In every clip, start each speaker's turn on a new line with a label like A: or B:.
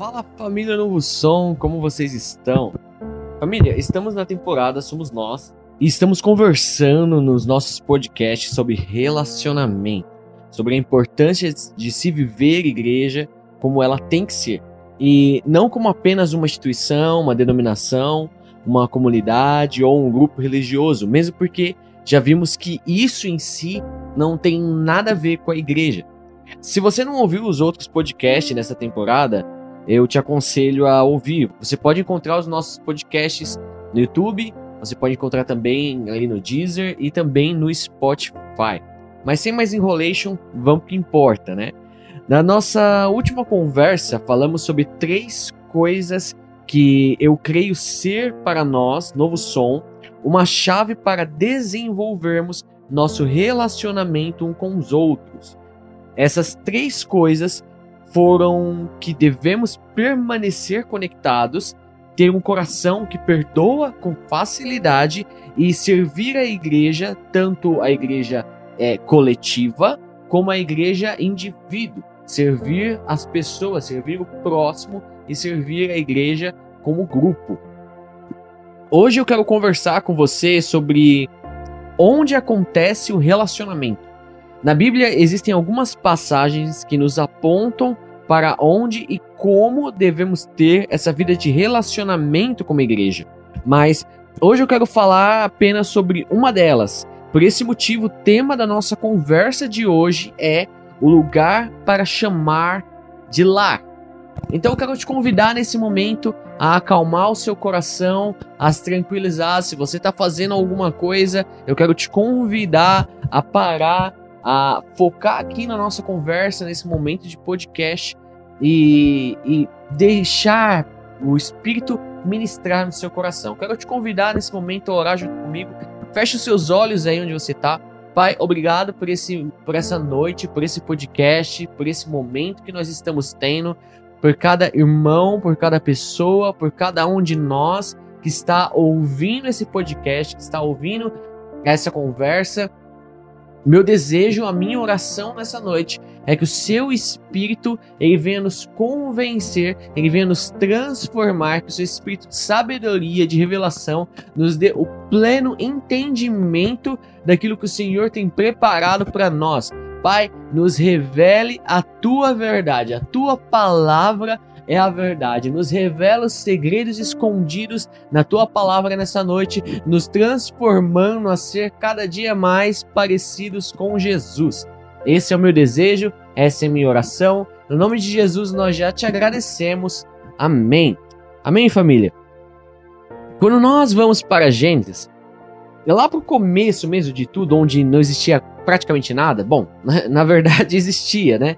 A: Fala família Novo Som, como vocês estão? Família, estamos na temporada Somos Nós e estamos conversando nos nossos podcasts sobre relacionamento, sobre a importância de se viver igreja como ela tem que ser e não como apenas uma instituição, uma denominação, uma comunidade ou um grupo religioso, mesmo porque já vimos que isso em si não tem nada a ver com a igreja. Se você não ouviu os outros podcasts nessa temporada, eu te aconselho a ouvir. Você pode encontrar os nossos podcasts no YouTube, você pode encontrar também ali no Deezer e também no Spotify. Mas sem mais enrolation, vamos que importa, né? Na nossa última conversa, falamos sobre três coisas que eu creio ser para nós, Novo Som, uma chave para desenvolvermos nosso relacionamento um com os outros. Essas três coisas foram que devemos permanecer conectados, ter um coração que perdoa com facilidade e servir a igreja, tanto a igreja é, coletiva como a igreja indivíduo. Servir as pessoas, servir o próximo e servir a igreja como grupo. Hoje eu quero conversar com você sobre onde acontece o relacionamento. Na Bíblia existem algumas passagens que nos apontam para onde e como devemos ter essa vida de relacionamento com a igreja. Mas hoje eu quero falar apenas sobre uma delas. Por esse motivo, o tema da nossa conversa de hoje é o lugar para chamar de lar. Então eu quero te convidar nesse momento a acalmar o seu coração, a se tranquilizar. Se você está fazendo alguma coisa, eu quero te convidar a parar a focar aqui na nossa conversa, nesse momento de podcast e, e deixar o Espírito ministrar no seu coração. Quero te convidar nesse momento a orar junto comigo. Feche os seus olhos aí onde você está. Pai, obrigado por, esse, por essa noite, por esse podcast, por esse momento que nós estamos tendo, por cada irmão, por cada pessoa, por cada um de nós que está ouvindo esse podcast, que está ouvindo essa conversa. Meu desejo, a minha oração nessa noite é que o seu espírito ele venha nos convencer, ele venha nos transformar, que o seu espírito de sabedoria, de revelação, nos dê o pleno entendimento daquilo que o Senhor tem preparado para nós. Pai, nos revele a tua verdade, a tua palavra é a verdade. Nos revela os segredos escondidos na tua palavra nessa noite, nos transformando a ser cada dia mais parecidos com Jesus. Esse é o meu desejo, essa é a minha oração. No nome de Jesus, nós já te agradecemos. Amém. Amém, família? Quando nós vamos para Gênesis, lá para o começo mesmo de tudo, onde não existia praticamente nada, bom, na, na verdade existia, né?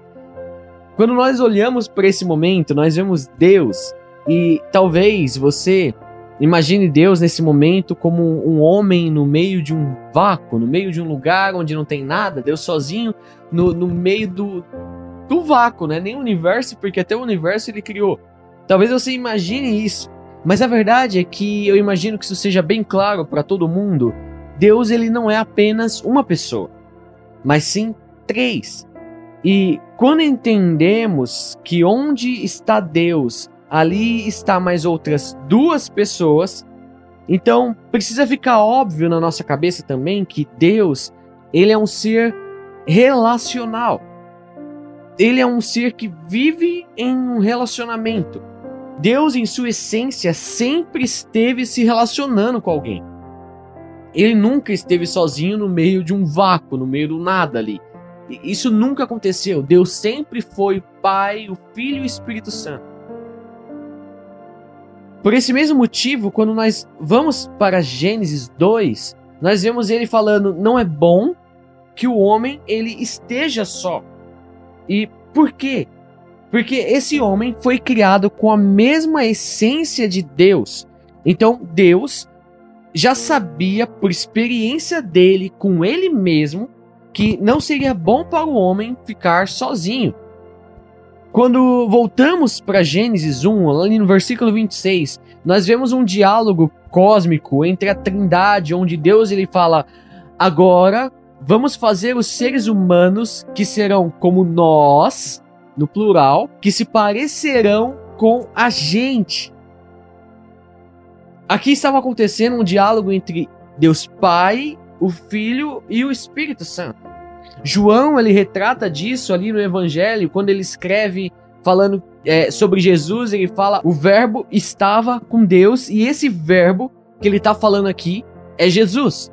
A: Quando nós olhamos para esse momento, nós vemos Deus e talvez você imagine Deus nesse momento como um homem no meio de um vácuo, no meio de um lugar onde não tem nada, Deus sozinho no, no meio do, do vácuo, né? Nem o universo, porque até o universo ele criou. Talvez você imagine isso, mas a verdade é que eu imagino que isso seja bem claro para todo mundo. Deus ele não é apenas uma pessoa, mas sim três. E quando entendemos que onde está Deus, ali está mais outras duas pessoas, então precisa ficar óbvio na nossa cabeça também que Deus, ele é um ser relacional. Ele é um ser que vive em um relacionamento. Deus, em sua essência, sempre esteve se relacionando com alguém. Ele nunca esteve sozinho no meio de um vácuo, no meio do nada ali. Isso nunca aconteceu. Deus sempre foi Pai, o Filho e o Espírito Santo. Por esse mesmo motivo, quando nós vamos para Gênesis 2, nós vemos ele falando: não é bom que o homem ele esteja só. E por quê? Porque esse homem foi criado com a mesma essência de Deus. Então Deus já sabia por experiência dele com ele mesmo que não seria bom para o homem ficar sozinho. Quando voltamos para Gênesis 1, ali no versículo 26, nós vemos um diálogo cósmico entre a Trindade, onde Deus ele fala: "Agora vamos fazer os seres humanos que serão como nós, no plural, que se parecerão com a gente. Aqui estava acontecendo um diálogo entre Deus Pai, o Filho e o Espírito Santo. João ele retrata disso ali no Evangelho quando ele escreve falando é, sobre Jesus, ele fala o Verbo estava com Deus e esse Verbo que ele está falando aqui é Jesus.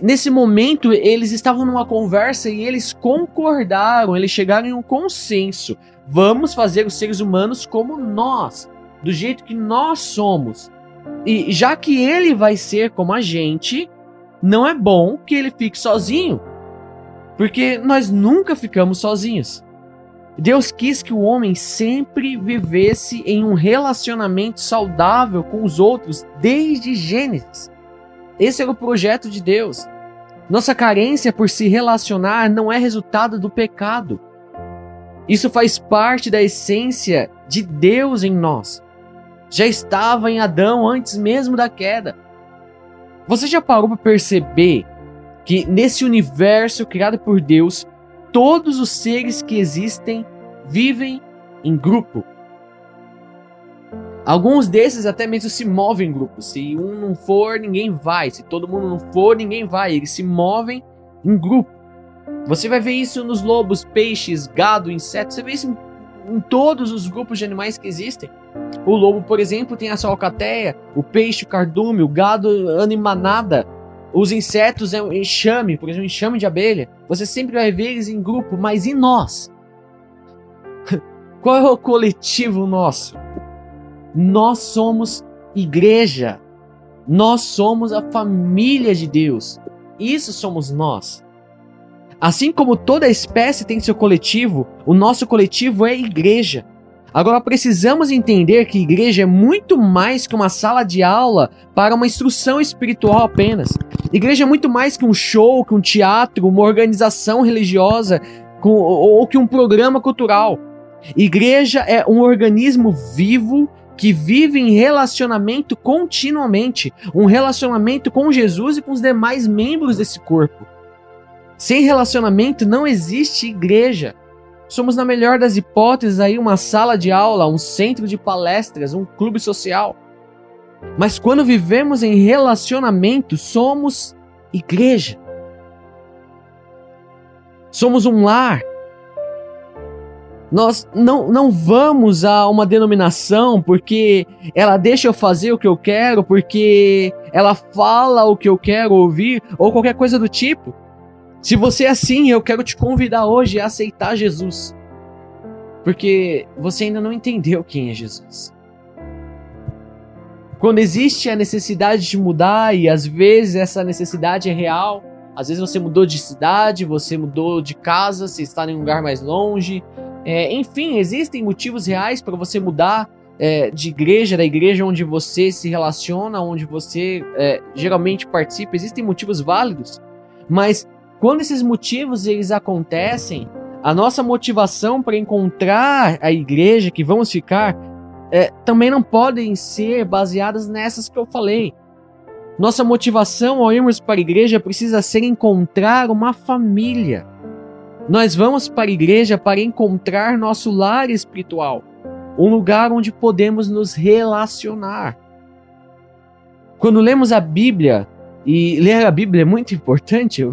A: Nesse momento, eles estavam numa conversa e eles concordaram, eles chegaram em um consenso. Vamos fazer os seres humanos como nós, do jeito que nós somos. E já que ele vai ser como a gente, não é bom que ele fique sozinho. Porque nós nunca ficamos sozinhos. Deus quis que o homem sempre vivesse em um relacionamento saudável com os outros desde Gênesis. Esse era o projeto de Deus. Nossa carência por se relacionar não é resultado do pecado. Isso faz parte da essência de Deus em nós. Já estava em Adão antes mesmo da queda. Você já parou para perceber que nesse universo criado por Deus, todos os seres que existem vivem em grupo? Alguns desses até mesmo se movem em grupos. Se um não for, ninguém vai. Se todo mundo não for, ninguém vai. Eles se movem em grupo. Você vai ver isso nos lobos, peixes, gado, insetos. Você vê isso em, em todos os grupos de animais que existem. O lobo, por exemplo, tem a sua alcateia. O peixe, o cardume. O gado anda manada. Os insetos é um enxame, por exemplo, um enxame de abelha. Você sempre vai ver eles em grupo. Mas e nós? Qual é o coletivo nosso? Nós somos igreja. Nós somos a família de Deus. Isso somos nós. Assim como toda espécie tem seu coletivo, o nosso coletivo é igreja. Agora precisamos entender que igreja é muito mais que uma sala de aula para uma instrução espiritual apenas. Igreja é muito mais que um show, que um teatro, uma organização religiosa com, ou que um programa cultural. Igreja é um organismo vivo que vive em relacionamento continuamente, um relacionamento com Jesus e com os demais membros desse corpo. Sem relacionamento não existe igreja. Somos, na melhor das hipóteses, aí uma sala de aula, um centro de palestras, um clube social. Mas quando vivemos em relacionamento, somos igreja. Somos um lar, nós não, não vamos a uma denominação porque ela deixa eu fazer o que eu quero, porque ela fala o que eu quero ouvir, ou qualquer coisa do tipo. Se você é assim, eu quero te convidar hoje a aceitar Jesus. Porque você ainda não entendeu quem é Jesus. Quando existe a necessidade de mudar, e às vezes essa necessidade é real, às vezes você mudou de cidade, você mudou de casa, você está em um lugar mais longe, é, enfim, existem motivos reais para você mudar é, de igreja, da igreja onde você se relaciona, onde você é, geralmente participa. Existem motivos válidos, mas quando esses motivos eles acontecem, a nossa motivação para encontrar a igreja que vamos ficar é, também não podem ser baseadas nessas que eu falei. Nossa motivação ao irmos para a igreja precisa ser encontrar uma família. Nós vamos para a igreja para encontrar nosso lar espiritual, um lugar onde podemos nos relacionar. Quando lemos a Bíblia, e ler a Bíblia é muito importante, eu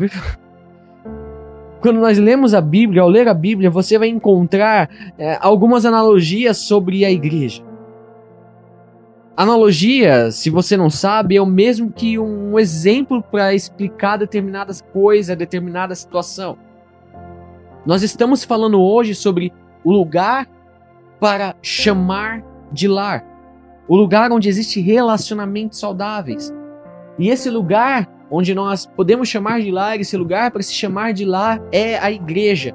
A: quando nós lemos a Bíblia, ao ler a Bíblia, você vai encontrar é, algumas analogias sobre a igreja. Analogia, se você não sabe, é o mesmo que um exemplo para explicar determinadas coisas, determinada situação. Nós estamos falando hoje sobre o lugar para chamar de lar. O lugar onde existe relacionamentos saudáveis. E esse lugar onde nós podemos chamar de lar, esse lugar para se chamar de lar é a igreja.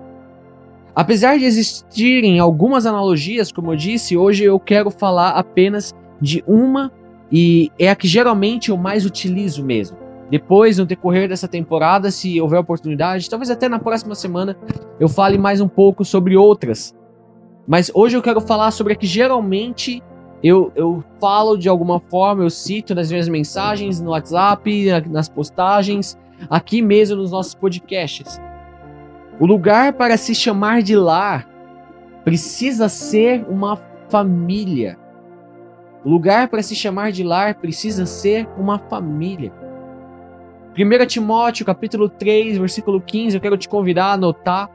A: Apesar de existirem algumas analogias, como eu disse, hoje eu quero falar apenas de uma e é a que geralmente eu mais utilizo mesmo. Depois, no decorrer dessa temporada, se houver oportunidade, talvez até na próxima semana, eu fale mais um pouco sobre outras. Mas hoje eu quero falar sobre a que geralmente eu, eu falo de alguma forma, eu cito nas minhas mensagens, no WhatsApp, nas postagens, aqui mesmo nos nossos podcasts. O lugar para se chamar de lar precisa ser uma família. O lugar para se chamar de lar precisa ser uma família. 1 Timóteo, capítulo 3, versículo 15, eu quero te convidar a anotar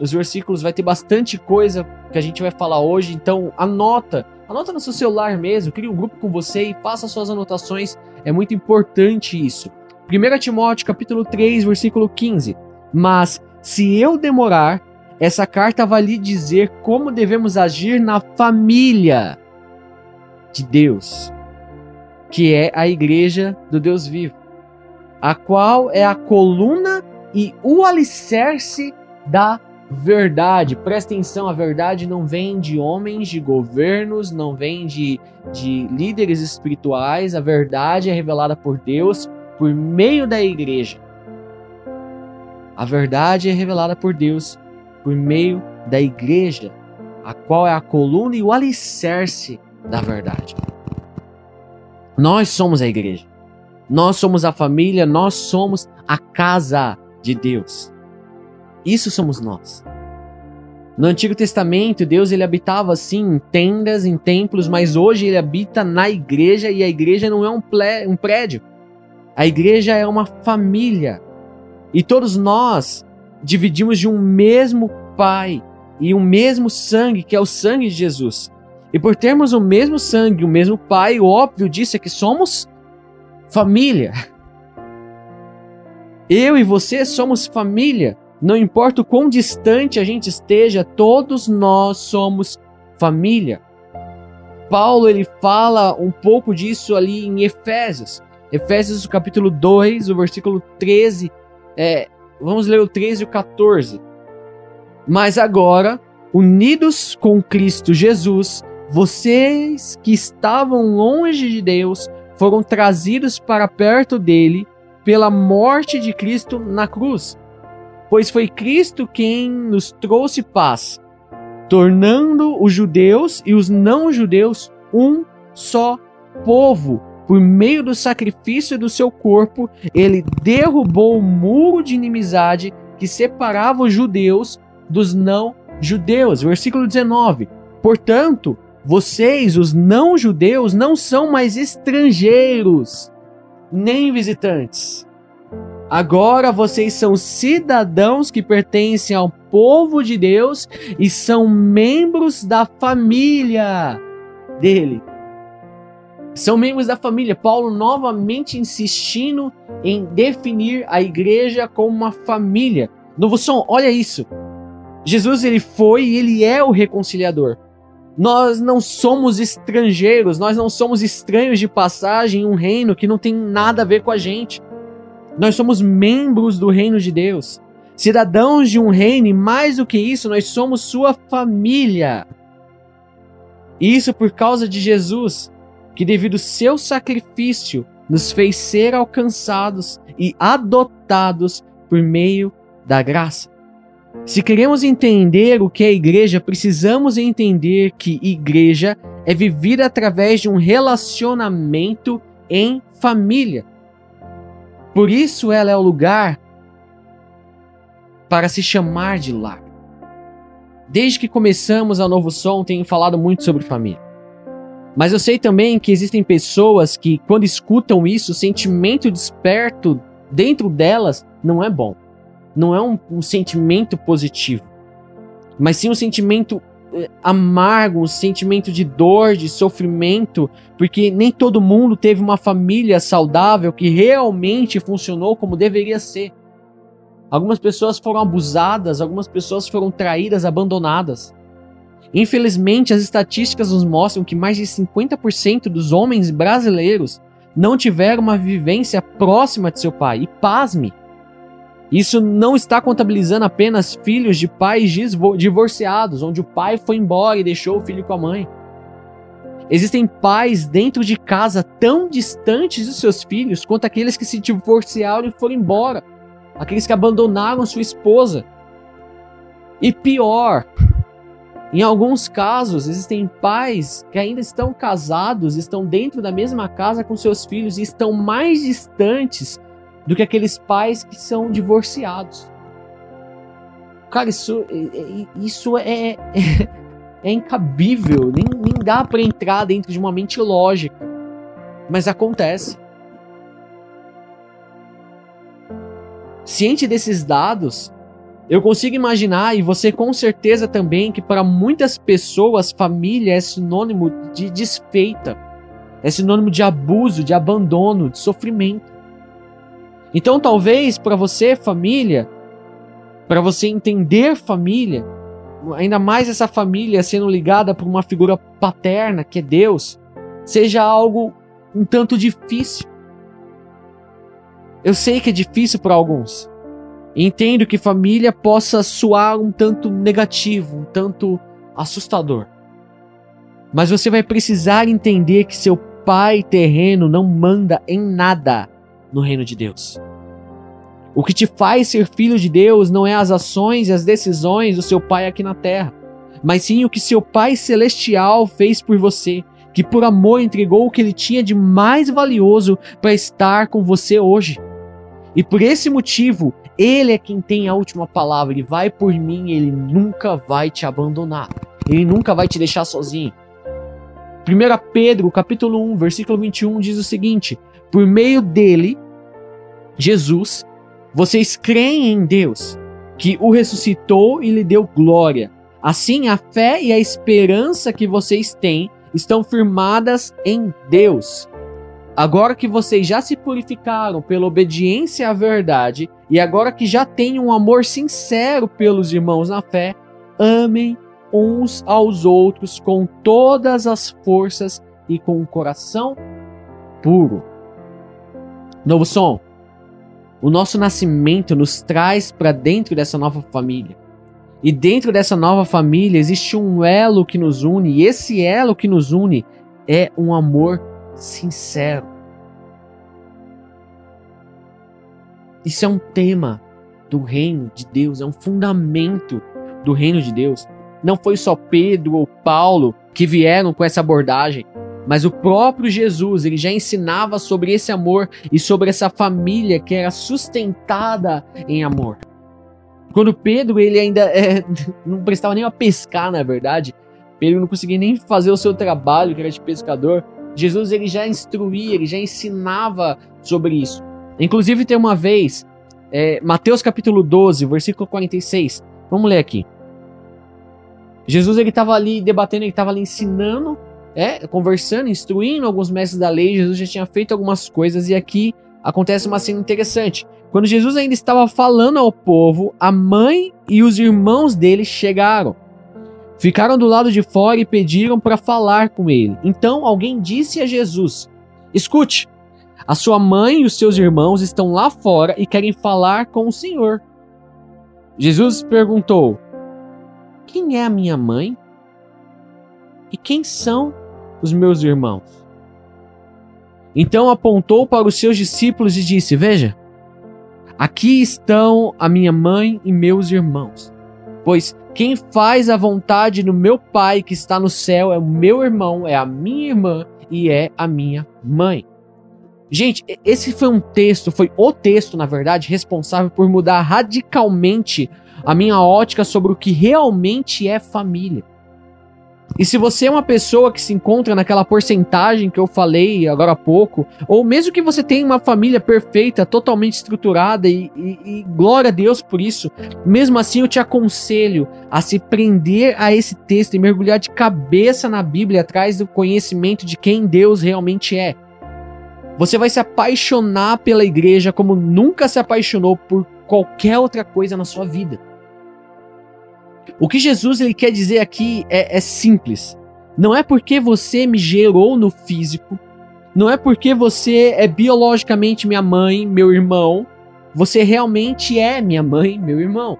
A: os versículos, vai ter bastante coisa que a gente vai falar hoje, então anota, anota no seu celular mesmo, crie um grupo com você e faça suas anotações, é muito importante isso. 1 Timóteo, capítulo 3, versículo 15. Mas se eu demorar, essa carta vai lhe dizer como devemos agir na família de Deus, que é a igreja do Deus vivo, a qual é a coluna e o alicerce da verdade. Presta atenção, a verdade não vem de homens, de governos, não vem de, de líderes espirituais, a verdade é revelada por Deus por meio da igreja. A verdade é revelada por Deus por meio da igreja, a qual é a coluna e o alicerce da verdade. Nós somos a igreja. Nós somos a família, nós somos a casa de Deus. Isso somos nós. No Antigo Testamento, Deus ele habitava assim em tendas, em templos, mas hoje ele habita na igreja e a igreja não é um, um prédio. A igreja é uma família. E todos nós dividimos de um mesmo Pai e um mesmo sangue, que é o sangue de Jesus. E por termos o mesmo sangue, o mesmo Pai, o óbvio disso é que somos família. Eu e você somos família. Não importa o quão distante a gente esteja, todos nós somos família. Paulo ele fala um pouco disso ali em Efésios. Efésios capítulo 2, o versículo 13. É, vamos ler o 13 e o 14. Mas agora, unidos com Cristo Jesus, vocês que estavam longe de Deus foram trazidos para perto dele pela morte de Cristo na cruz. Pois foi Cristo quem nos trouxe paz, tornando os judeus e os não-judeus um só povo por meio do sacrifício do seu corpo, ele derrubou o muro de inimizade que separava os judeus dos não-judeus. Versículo 19. Portanto, vocês, os não-judeus, não são mais estrangeiros, nem visitantes. Agora vocês são cidadãos que pertencem ao povo de Deus e são membros da família dele são membros da família. Paulo novamente insistindo em definir a igreja como uma família. Novo som, olha isso. Jesus ele foi e ele é o reconciliador. Nós não somos estrangeiros, nós não somos estranhos de passagem em um reino que não tem nada a ver com a gente. Nós somos membros do reino de Deus, cidadãos de um reino e mais do que isso, nós somos sua família. Isso por causa de Jesus que devido ao seu sacrifício nos fez ser alcançados e adotados por meio da graça. Se queremos entender o que é igreja, precisamos entender que igreja é vivida através de um relacionamento em família. Por isso ela é o lugar para se chamar de lar. Desde que começamos a Novo Som, tenho falado muito sobre família. Mas eu sei também que existem pessoas que, quando escutam isso, o sentimento desperto dentro delas não é bom. Não é um, um sentimento positivo. Mas sim um sentimento amargo, um sentimento de dor, de sofrimento, porque nem todo mundo teve uma família saudável que realmente funcionou como deveria ser. Algumas pessoas foram abusadas, algumas pessoas foram traídas, abandonadas. Infelizmente, as estatísticas nos mostram que mais de 50% dos homens brasileiros não tiveram uma vivência próxima de seu pai. E pasme, isso não está contabilizando apenas filhos de pais divorciados, onde o pai foi embora e deixou o filho com a mãe. Existem pais dentro de casa tão distantes dos seus filhos quanto aqueles que se divorciaram e foram embora, aqueles que abandonaram sua esposa. E pior, em alguns casos, existem pais que ainda estão casados, estão dentro da mesma casa com seus filhos e estão mais distantes do que aqueles pais que são divorciados. Cara, isso, isso é, é, é incabível, nem, nem dá para entrar dentro de uma mente lógica. Mas acontece. Ciente desses dados, eu consigo imaginar, e você com certeza também, que para muitas pessoas, família é sinônimo de desfeita, é sinônimo de abuso, de abandono, de sofrimento. Então, talvez para você, família, para você entender família, ainda mais essa família sendo ligada por uma figura paterna, que é Deus, seja algo um tanto difícil. Eu sei que é difícil para alguns. Entendo que família possa soar um tanto negativo, um tanto assustador. Mas você vai precisar entender que seu pai terreno não manda em nada no reino de Deus. O que te faz ser filho de Deus não é as ações e as decisões do seu pai aqui na terra, mas sim o que seu pai celestial fez por você, que por amor entregou o que ele tinha de mais valioso para estar com você hoje. E por esse motivo, ele é quem tem a última palavra. Ele vai por mim, ele nunca vai te abandonar. Ele nunca vai te deixar sozinho. 1 Pedro, capítulo 1, versículo 21 diz o seguinte: Por meio dele, Jesus, vocês creem em Deus, que o ressuscitou e lhe deu glória. Assim, a fé e a esperança que vocês têm estão firmadas em Deus. Agora que vocês já se purificaram pela obediência à verdade, e agora que já têm um amor sincero pelos irmãos na fé, amem uns aos outros com todas as forças e com o coração puro. Novo som. O nosso nascimento nos traz para dentro dessa nova família. E dentro dessa nova família existe um elo que nos une, e esse elo que nos une é um amor sincero. Isso é um tema do reino de Deus, é um fundamento do reino de Deus. Não foi só Pedro ou Paulo que vieram com essa abordagem. Mas o próprio Jesus, ele já ensinava sobre esse amor e sobre essa família que era sustentada em amor. Quando Pedro, ele ainda é, não prestava nem a pescar, na verdade, Pedro não conseguia nem fazer o seu trabalho, que era de pescador. Jesus, ele já instruía, ele já ensinava sobre isso. Inclusive, tem uma vez, é, Mateus capítulo 12, versículo 46. Vamos ler aqui. Jesus, ele estava ali debatendo, ele estava ali ensinando é, conversando, instruindo alguns mestres da lei, Jesus já tinha feito algumas coisas e aqui acontece uma cena interessante. Quando Jesus ainda estava falando ao povo, a mãe e os irmãos dele chegaram. Ficaram do lado de fora e pediram para falar com ele. Então alguém disse a Jesus: Escute, a sua mãe e os seus irmãos estão lá fora e querem falar com o Senhor. Jesus perguntou: Quem é a minha mãe? E quem são os meus irmãos. Então apontou para os seus discípulos e disse: Veja, aqui estão a minha mãe e meus irmãos. Pois quem faz a vontade do meu Pai que está no céu é o meu irmão, é a minha irmã e é a minha mãe. Gente, esse foi um texto, foi o texto, na verdade, responsável por mudar radicalmente a minha ótica sobre o que realmente é família. E se você é uma pessoa que se encontra naquela porcentagem que eu falei agora há pouco, ou mesmo que você tenha uma família perfeita, totalmente estruturada, e, e, e, glória a Deus por isso, mesmo assim eu te aconselho a se prender a esse texto e mergulhar de cabeça na Bíblia atrás do conhecimento de quem Deus realmente é. Você vai se apaixonar pela igreja como nunca se apaixonou por qualquer outra coisa na sua vida. O que Jesus ele quer dizer aqui é, é simples. Não é porque você me gerou no físico, não é porque você é biologicamente minha mãe, meu irmão, você realmente é minha mãe, meu irmão.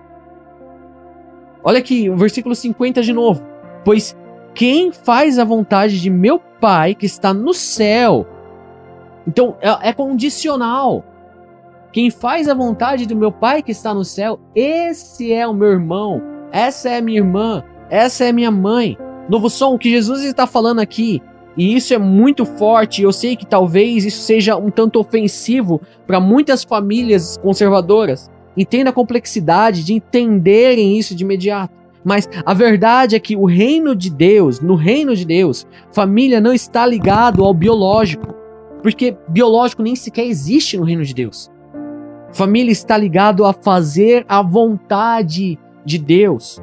A: Olha aqui, o versículo 50 de novo. Pois quem faz a vontade de meu Pai que está no céu. Então é, é condicional. Quem faz a vontade do meu Pai que está no céu, esse é o meu irmão, essa é minha irmã, essa é minha mãe. Novo som, o que Jesus está falando aqui, e isso é muito forte, eu sei que talvez isso seja um tanto ofensivo para muitas famílias conservadoras. Entenda a complexidade de entenderem isso de imediato. Mas a verdade é que o reino de Deus, no reino de Deus, família não está ligado ao biológico, porque biológico nem sequer existe no reino de Deus. Família está ligado a fazer a vontade de Deus.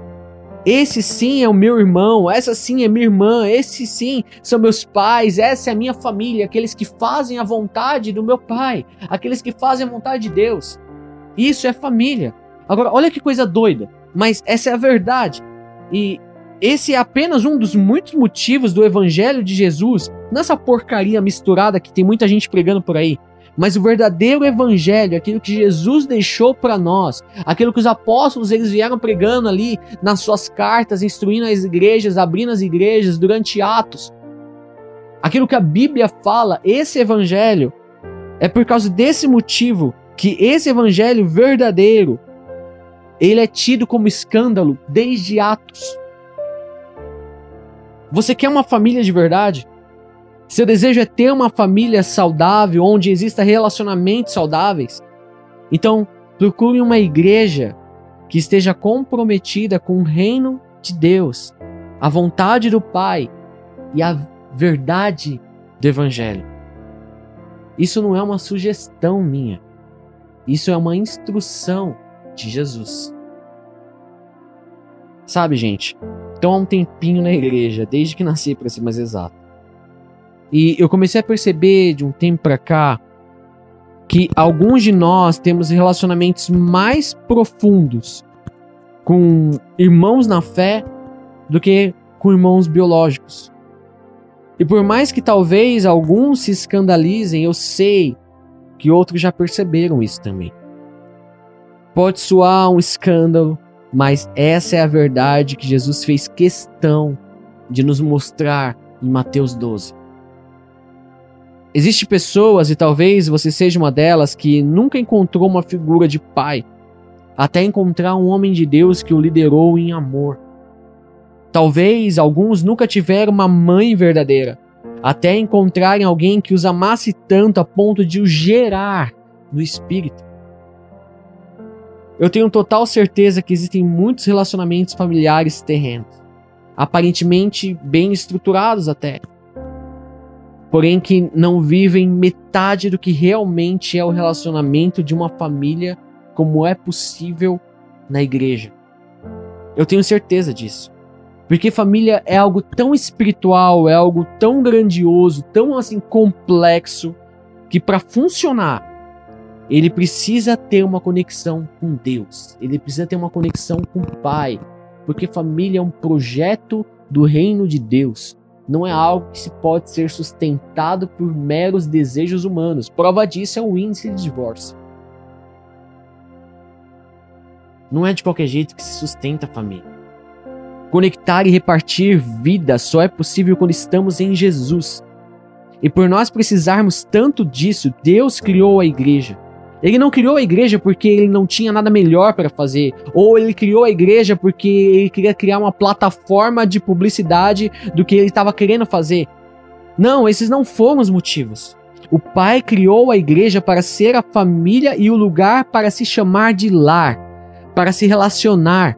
A: Esse sim é o meu irmão, essa sim é minha irmã, esse sim são meus pais, essa é a minha família, aqueles que fazem a vontade do meu pai, aqueles que fazem a vontade de Deus. Isso é família. Agora, olha que coisa doida, mas essa é a verdade. E esse é apenas um dos muitos motivos do evangelho de Jesus, nessa porcaria misturada que tem muita gente pregando por aí, mas o verdadeiro evangelho, aquilo que Jesus deixou para nós, aquilo que os apóstolos eles vieram pregando ali nas suas cartas, instruindo as igrejas, abrindo as igrejas durante Atos. Aquilo que a Bíblia fala, esse evangelho é por causa desse motivo que esse evangelho verdadeiro ele é tido como escândalo desde Atos. Você quer uma família de verdade? Seu desejo é ter uma família saudável, onde exista relacionamentos saudáveis? Então, procure uma igreja que esteja comprometida com o reino de Deus, a vontade do Pai e a verdade do Evangelho. Isso não é uma sugestão minha. Isso é uma instrução de Jesus. Sabe, gente? Então há um tempinho na igreja, desde que nasci, para ser mais exato. E eu comecei a perceber de um tempo para cá que alguns de nós temos relacionamentos mais profundos com irmãos na fé do que com irmãos biológicos. E por mais que talvez alguns se escandalizem, eu sei que outros já perceberam isso também. Pode soar um escândalo, mas essa é a verdade que Jesus fez questão de nos mostrar em Mateus 12. Existem pessoas, e talvez você seja uma delas, que nunca encontrou uma figura de pai, até encontrar um homem de Deus que o liderou em amor. Talvez alguns nunca tiveram uma mãe verdadeira, até encontrarem alguém que os amasse tanto a ponto de o gerar no espírito. Eu tenho total certeza que existem muitos relacionamentos familiares terrenos, aparentemente bem estruturados até, porém que não vivem metade do que realmente é o relacionamento de uma família como é possível na igreja. Eu tenho certeza disso. Porque família é algo tão espiritual, é algo tão grandioso, tão assim complexo, que para funcionar, ele precisa ter uma conexão com Deus. Ele precisa ter uma conexão com o Pai. Porque família é um projeto do reino de Deus não é algo que se pode ser sustentado por meros desejos humanos. Prova disso é o índice de divórcio. Não é de qualquer jeito que se sustenta a família. Conectar e repartir vida só é possível quando estamos em Jesus. E por nós precisarmos tanto disso, Deus criou a igreja. Ele não criou a igreja porque ele não tinha nada melhor para fazer, ou ele criou a igreja porque ele queria criar uma plataforma de publicidade do que ele estava querendo fazer. Não, esses não foram os motivos. O Pai criou a igreja para ser a família e o lugar para se chamar de lar, para se relacionar,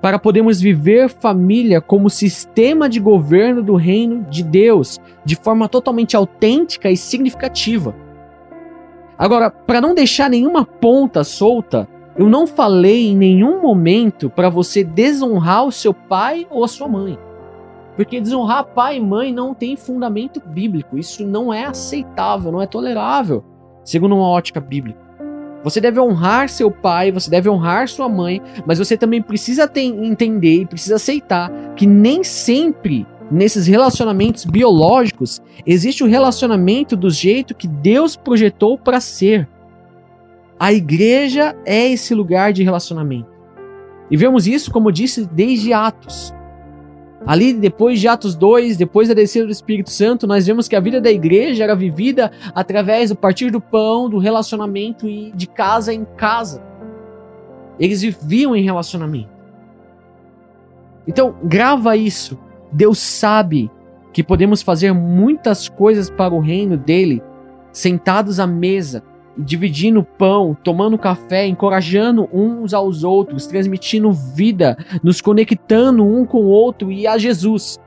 A: para podermos viver família como sistema de governo do reino de Deus, de forma totalmente autêntica e significativa. Agora, para não deixar nenhuma ponta solta, eu não falei em nenhum momento para você desonrar o seu pai ou a sua mãe. Porque desonrar pai e mãe não tem fundamento bíblico. Isso não é aceitável, não é tolerável, segundo uma ótica bíblica. Você deve honrar seu pai, você deve honrar sua mãe, mas você também precisa entender e precisa aceitar que nem sempre nesses relacionamentos biológicos, existe o relacionamento do jeito que Deus projetou para ser. A igreja é esse lugar de relacionamento. E vemos isso, como disse, desde Atos. Ali, depois de Atos 2, depois da descida do Espírito Santo, nós vemos que a vida da igreja era vivida através do partir do pão, do relacionamento e de casa em casa. Eles viviam em relacionamento. Então, grava isso. Deus sabe que podemos fazer muitas coisas para o reino dele sentados à mesa, dividindo pão, tomando café, encorajando uns aos outros, transmitindo vida, nos conectando um com o outro e a Jesus.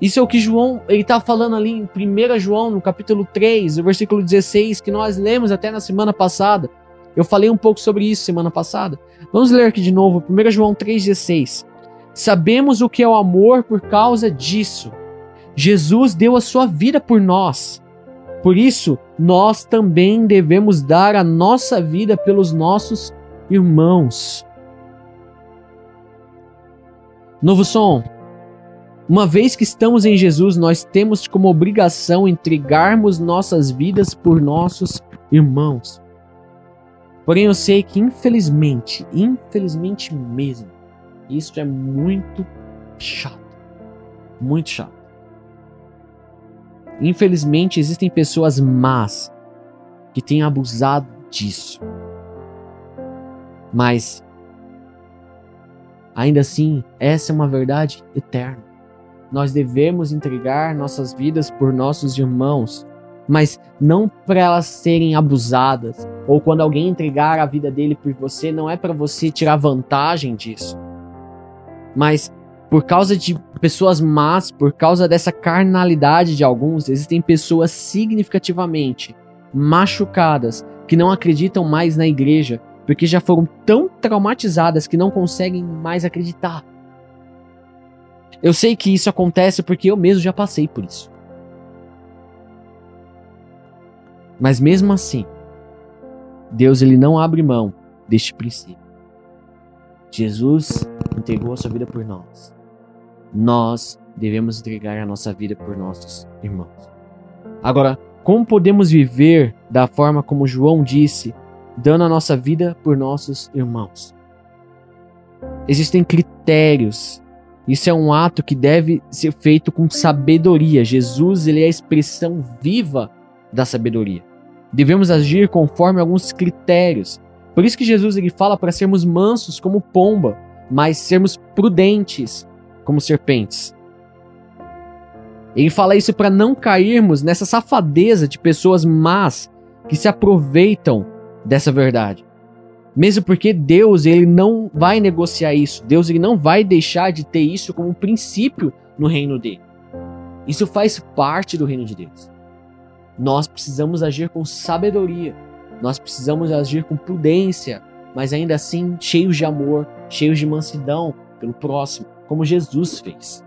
A: Isso é o que João, ele está falando ali em 1 João, no capítulo 3, no versículo 16, que nós lemos até na semana passada. Eu falei um pouco sobre isso semana passada. Vamos ler aqui de novo, 1 João 3,16. Sabemos o que é o amor por causa disso. Jesus deu a sua vida por nós. Por isso, nós também devemos dar a nossa vida pelos nossos irmãos. Novo som. Uma vez que estamos em Jesus, nós temos como obrigação entregarmos nossas vidas por nossos irmãos. Porém, eu sei que infelizmente, infelizmente mesmo, isso é muito chato. Muito chato. Infelizmente, existem pessoas más que têm abusado disso. Mas, ainda assim, essa é uma verdade eterna. Nós devemos entregar nossas vidas por nossos irmãos, mas não para elas serem abusadas, ou quando alguém entregar a vida dele por você, não é para você tirar vantagem disso. Mas por causa de pessoas más, por causa dessa carnalidade de alguns, existem pessoas significativamente machucadas que não acreditam mais na igreja, porque já foram tão traumatizadas que não conseguem mais acreditar. Eu sei que isso acontece porque eu mesmo já passei por isso. Mas mesmo assim, Deus ele não abre mão deste princípio. Jesus entregou a sua vida por nós nós devemos entregar a nossa vida por nossos irmãos. Agora, como podemos viver da forma como João disse, dando a nossa vida por nossos irmãos? Existem critérios. Isso é um ato que deve ser feito com sabedoria. Jesus, ele é a expressão viva da sabedoria. Devemos agir conforme alguns critérios. Por isso que Jesus ele fala para sermos mansos como pomba, mas sermos prudentes como serpentes. Ele fala isso para não cairmos nessa safadeza de pessoas más que se aproveitam dessa verdade. Mesmo porque Deus ele não vai negociar isso. Deus ele não vai deixar de ter isso como princípio no reino dele. Isso faz parte do reino de Deus. Nós precisamos agir com sabedoria. Nós precisamos agir com prudência, mas ainda assim cheios de amor, cheios de mansidão pelo próximo como Jesus fez.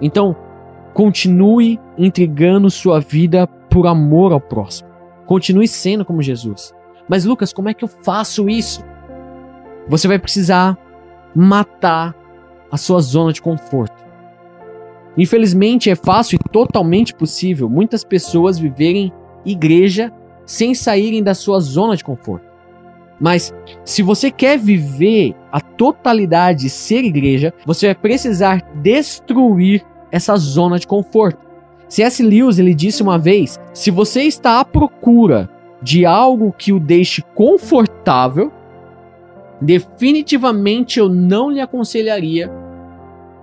A: Então, continue entregando sua vida por amor ao próximo. Continue sendo como Jesus. Mas, Lucas, como é que eu faço isso? Você vai precisar matar a sua zona de conforto. Infelizmente, é fácil e totalmente possível muitas pessoas viverem igreja sem saírem da sua zona de conforto. Mas se você quer viver a totalidade de ser igreja, você vai precisar destruir essa zona de conforto. C.S. Lewis ele disse uma vez: se você está à procura de algo que o deixe confortável, definitivamente eu não lhe aconselharia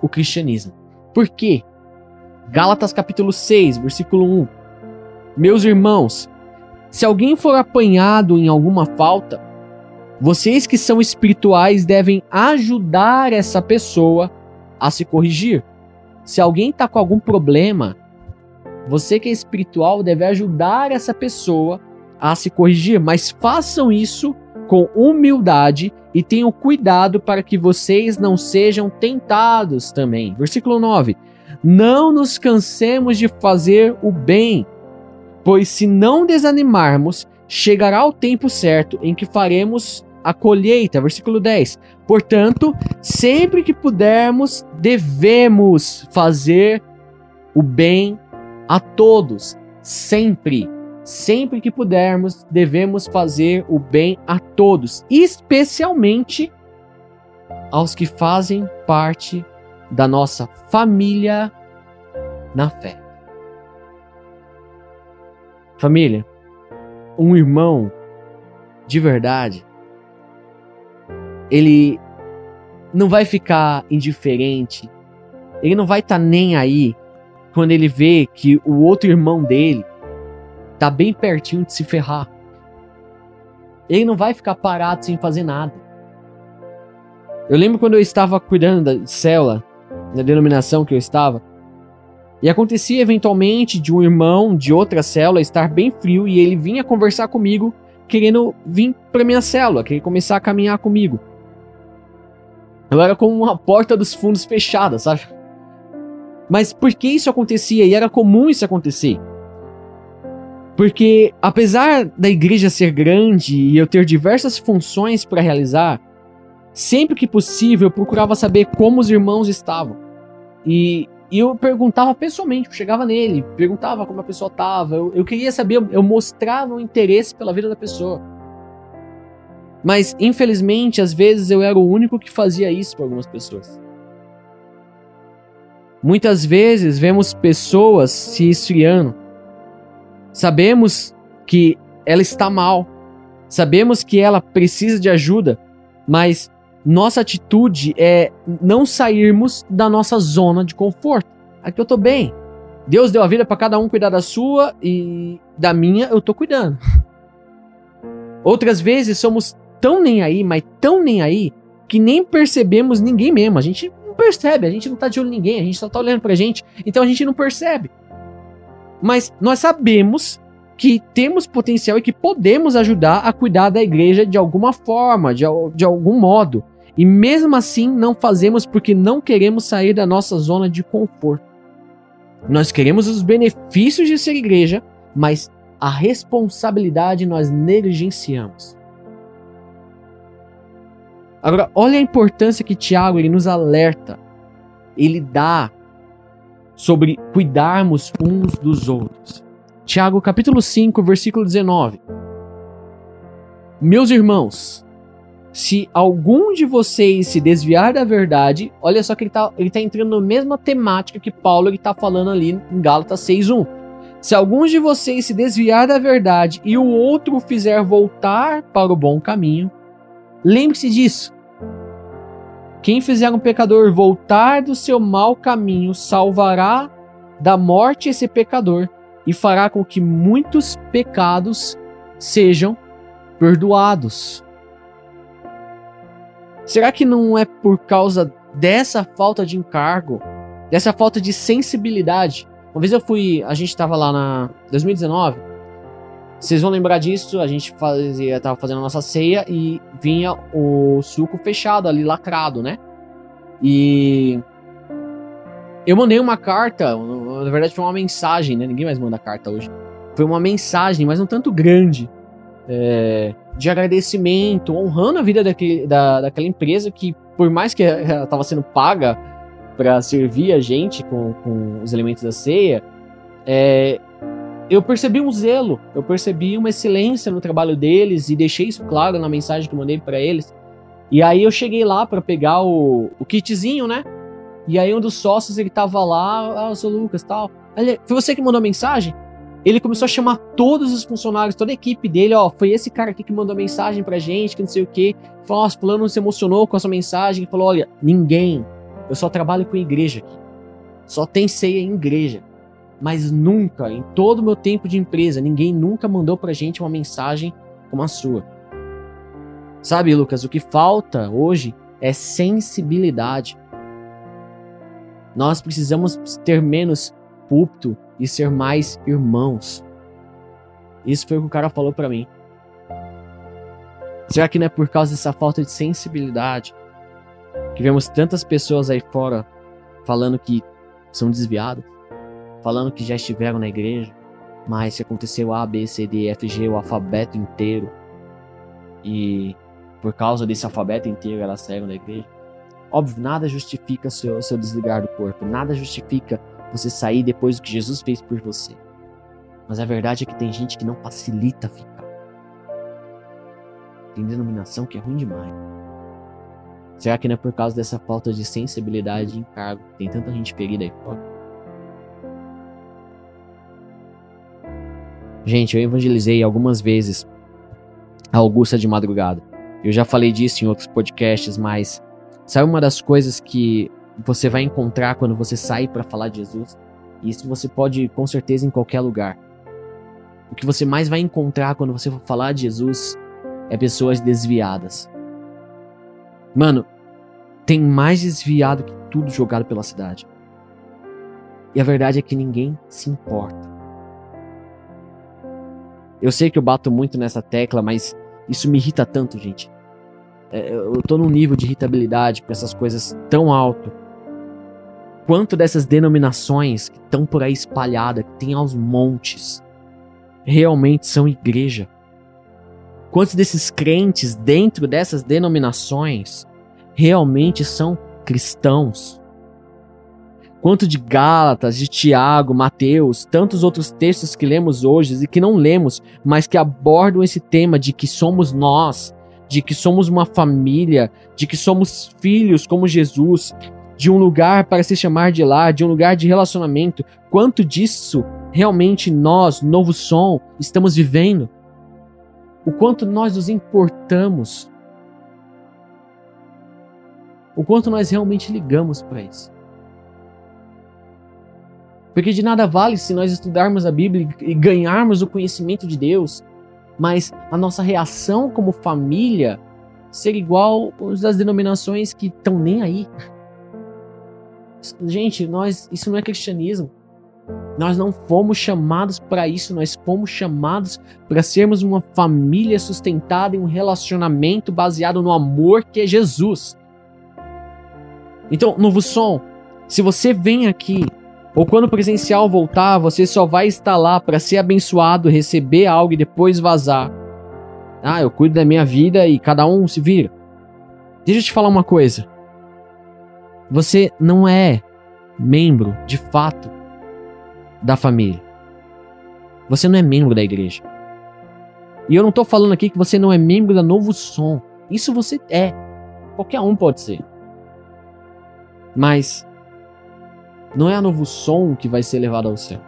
A: o cristianismo. Por quê? Gálatas capítulo 6, versículo 1. Meus irmãos, se alguém for apanhado em alguma falta, vocês que são espirituais devem ajudar essa pessoa a se corrigir. Se alguém está com algum problema, você que é espiritual deve ajudar essa pessoa a se corrigir, mas façam isso com humildade e tenham cuidado para que vocês não sejam tentados também. Versículo 9: Não nos cansemos de fazer o bem, pois se não desanimarmos, chegará o tempo certo em que faremos a colheita. Versículo 10. Portanto, sempre que pudermos, devemos fazer o bem a todos. Sempre. Sempre que pudermos, devemos fazer o bem a todos, especialmente aos que fazem parte da nossa família na fé. Família, um irmão de verdade ele não vai ficar indiferente, ele não vai estar tá nem aí quando ele vê que o outro irmão dele tá bem pertinho de se ferrar. Ele não vai ficar parado sem fazer nada. Eu lembro quando eu estava cuidando da célula, na denominação que eu estava, e acontecia eventualmente de um irmão de outra célula estar bem frio e ele vinha conversar comigo, querendo vir para minha célula, querer começar a caminhar comigo. Eu era como uma porta dos fundos fechada, sabe? Mas por que isso acontecia? E era comum isso acontecer. Porque apesar da igreja ser grande e eu ter diversas funções para realizar, sempre que possível eu procurava saber como os irmãos estavam. E, e eu perguntava pessoalmente, eu chegava nele, perguntava como a pessoa estava. Eu, eu, queria saber, eu mostrava um interesse pela vida da pessoa. Mas infelizmente, às vezes eu era o único que fazia isso para algumas pessoas. Muitas vezes vemos pessoas se esfriando Sabemos que ela está mal. Sabemos que ela precisa de ajuda, mas nossa atitude é não sairmos da nossa zona de conforto. Aqui eu tô bem. Deus deu a vida para cada um cuidar da sua e da minha eu tô cuidando. Outras vezes somos tão nem aí, mas tão nem aí, que nem percebemos ninguém mesmo. A gente não percebe, a gente não tá de olho em ninguém, a gente só tá olhando pra gente, então a gente não percebe. Mas nós sabemos que temos potencial e que podemos ajudar a cuidar da igreja de alguma forma, de, de algum modo. E mesmo assim não fazemos porque não queremos sair da nossa zona de conforto. Nós queremos os benefícios de ser igreja, mas a responsabilidade nós negligenciamos. Agora, olha a importância que Tiago ele nos alerta. Ele dá sobre cuidarmos uns dos outros. Tiago capítulo 5, versículo 19. Meus irmãos, se algum de vocês se desviar da verdade, olha só que ele está ele tá entrando na mesma temática que Paulo está falando ali em Gálatas 6.1. Se algum de vocês se desviar da verdade e o outro fizer voltar para o bom caminho, lembre-se disso. Quem fizer um pecador voltar do seu mau caminho salvará da morte esse pecador e fará com que muitos pecados sejam perdoados. Será que não é por causa dessa falta de encargo, dessa falta de sensibilidade? Uma vez eu fui, a gente estava lá na 2019. Vocês vão lembrar disso, a gente fazia, tava fazendo a nossa ceia e vinha o suco fechado ali, lacrado, né? E eu mandei uma carta, na verdade foi uma mensagem, né? Ninguém mais manda carta hoje. Foi uma mensagem, mas um tanto grande, é, de agradecimento, honrando a vida daquele, da, daquela empresa que, por mais que ela estava sendo paga para servir a gente com, com os elementos da ceia, é, eu percebi um zelo, eu percebi uma excelência no trabalho deles e deixei isso claro na mensagem que mandei para eles. E aí eu cheguei lá para pegar o, o kitzinho, né? E aí um dos sócios, ele tava lá, ah, eu sou o Lucas tal. Ele, foi você que mandou a mensagem? Ele começou a chamar todos os funcionários, toda a equipe dele, ó, foi esse cara aqui que mandou mensagem pra gente, que não sei o quê. Falou, nossa, fulano se emocionou com essa mensagem. Ele falou, olha, ninguém, eu só trabalho com igreja aqui. Só tem ceia em igreja. Mas nunca, em todo o meu tempo de empresa, ninguém nunca mandou pra gente uma mensagem como a sua. Sabe, Lucas, o que falta hoje é sensibilidade. Nós precisamos ter menos púlpito e ser mais irmãos. Isso foi o que o cara falou para mim. Será que não é por causa dessa falta de sensibilidade que vemos tantas pessoas aí fora falando que são desviadas, falando que já estiveram na igreja, mas se aconteceu A, B, C, D, F, G, o alfabeto inteiro e por causa desse alfabeto inteiro elas saíram da igreja. Óbvio, nada justifica seu, seu desligar do corpo, nada justifica você sair depois do que Jesus fez por você. Mas a verdade é que tem gente que não facilita ficar. Tem denominação que é ruim demais. Será que não é por causa dessa falta de sensibilidade e encargo que tem tanta gente ferida aí fora? Gente, eu evangelizei algumas vezes a Augusta de madrugada. Eu já falei disso em outros podcasts, mas sabe uma das coisas que você vai encontrar quando você sair para falar de Jesus? Isso você pode com certeza em qualquer lugar. o que você mais vai encontrar quando você for falar de Jesus é pessoas desviadas. Mano, tem mais desviado que tudo jogado pela cidade. E a verdade é que ninguém se importa. Eu sei que eu bato muito nessa tecla, mas isso me irrita tanto, gente. É, eu tô num nível de irritabilidade com essas coisas tão alto. Quanto dessas denominações que estão por aí espalhadas, que tem aos montes, realmente são igreja? Quantos desses crentes dentro dessas denominações realmente são cristãos? Quanto de Gálatas, de Tiago, Mateus, tantos outros textos que lemos hoje e que não lemos, mas que abordam esse tema de que somos nós, de que somos uma família, de que somos filhos como Jesus, de um lugar para se chamar de lar, de um lugar de relacionamento. Quanto disso realmente nós, Novo Som, estamos vivendo? O quanto nós nos importamos? O quanto nós realmente ligamos para isso? Porque de nada vale se nós estudarmos a Bíblia e ganharmos o conhecimento de Deus, mas a nossa reação como família ser igual os das denominações que estão nem aí. Gente, nós isso não é cristianismo. Nós não fomos chamados para isso, nós fomos chamados para sermos uma família sustentada em um relacionamento baseado no amor que é Jesus. Então, novo som, se você vem aqui ou quando o presencial voltar, você só vai estar lá para ser abençoado, receber algo e depois vazar. Ah, eu cuido da minha vida e cada um se vira. Deixa eu te falar uma coisa. Você não é membro, de fato, da família. Você não é membro da igreja. E eu não estou falando aqui que você não é membro da Novo Som. Isso você é. Qualquer um pode ser. Mas não é a novo som que vai ser levado ao céu.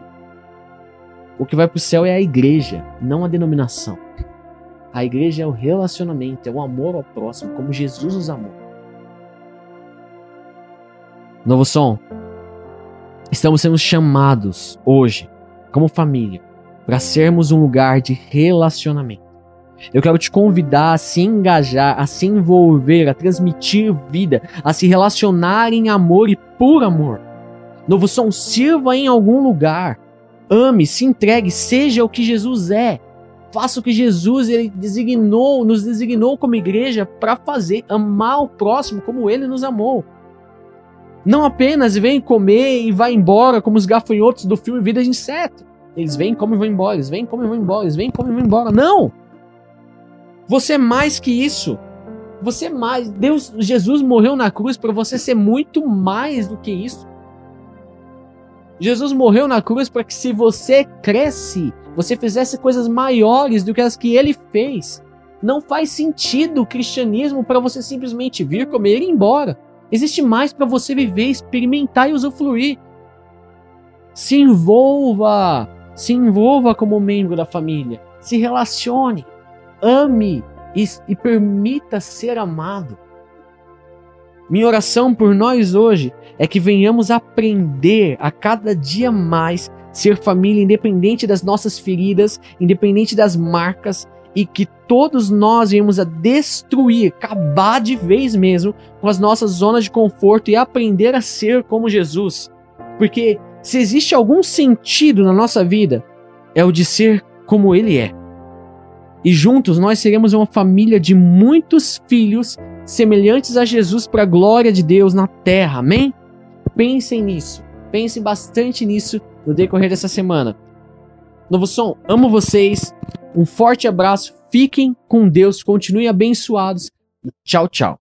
A: O que vai para o céu é a igreja, não a denominação. A igreja é o relacionamento, é o amor ao próximo, como Jesus os amou. Novo som. Estamos sendo chamados hoje, como família, para sermos um lugar de relacionamento. Eu quero te convidar a se engajar, a se envolver, a transmitir vida, a se relacionar em amor e por amor. Novo som, sirva em algum lugar. Ame, se entregue, seja o que Jesus é. Faça o que Jesus ele designou, nos designou como igreja para fazer, amar o próximo como ele nos amou. Não apenas vem comer e vai embora como os gafanhotos do filme Vida de Inseto. Eles vêm, comem e vão embora, eles vêm, comem e vão embora, eles vêm, comem e vão embora. Não! Você é mais que isso. Você é mais. Deus, Jesus morreu na cruz para você ser muito mais do que isso. Jesus morreu na cruz para que se você cresce, você fizesse coisas maiores do que as que ele fez. Não faz sentido o cristianismo para você simplesmente vir, comer e ir embora. Existe mais para você viver, experimentar e usufruir. Se envolva, se envolva como membro da família, se relacione, ame e, e permita ser amado. Minha oração por nós hoje é que venhamos aprender a cada dia mais ser família independente das nossas feridas, independente das marcas e que todos nós venhamos a destruir, acabar de vez mesmo com as nossas zonas de conforto e aprender a ser como Jesus. Porque se existe algum sentido na nossa vida, é o de ser como ele é. E juntos nós seremos uma família de muitos filhos semelhantes a Jesus para a glória de Deus na terra. Amém? Pensem nisso. Pensem bastante nisso no decorrer dessa semana. Novo Som, amo vocês. Um forte abraço. Fiquem com Deus. Continuem abençoados. Tchau, tchau.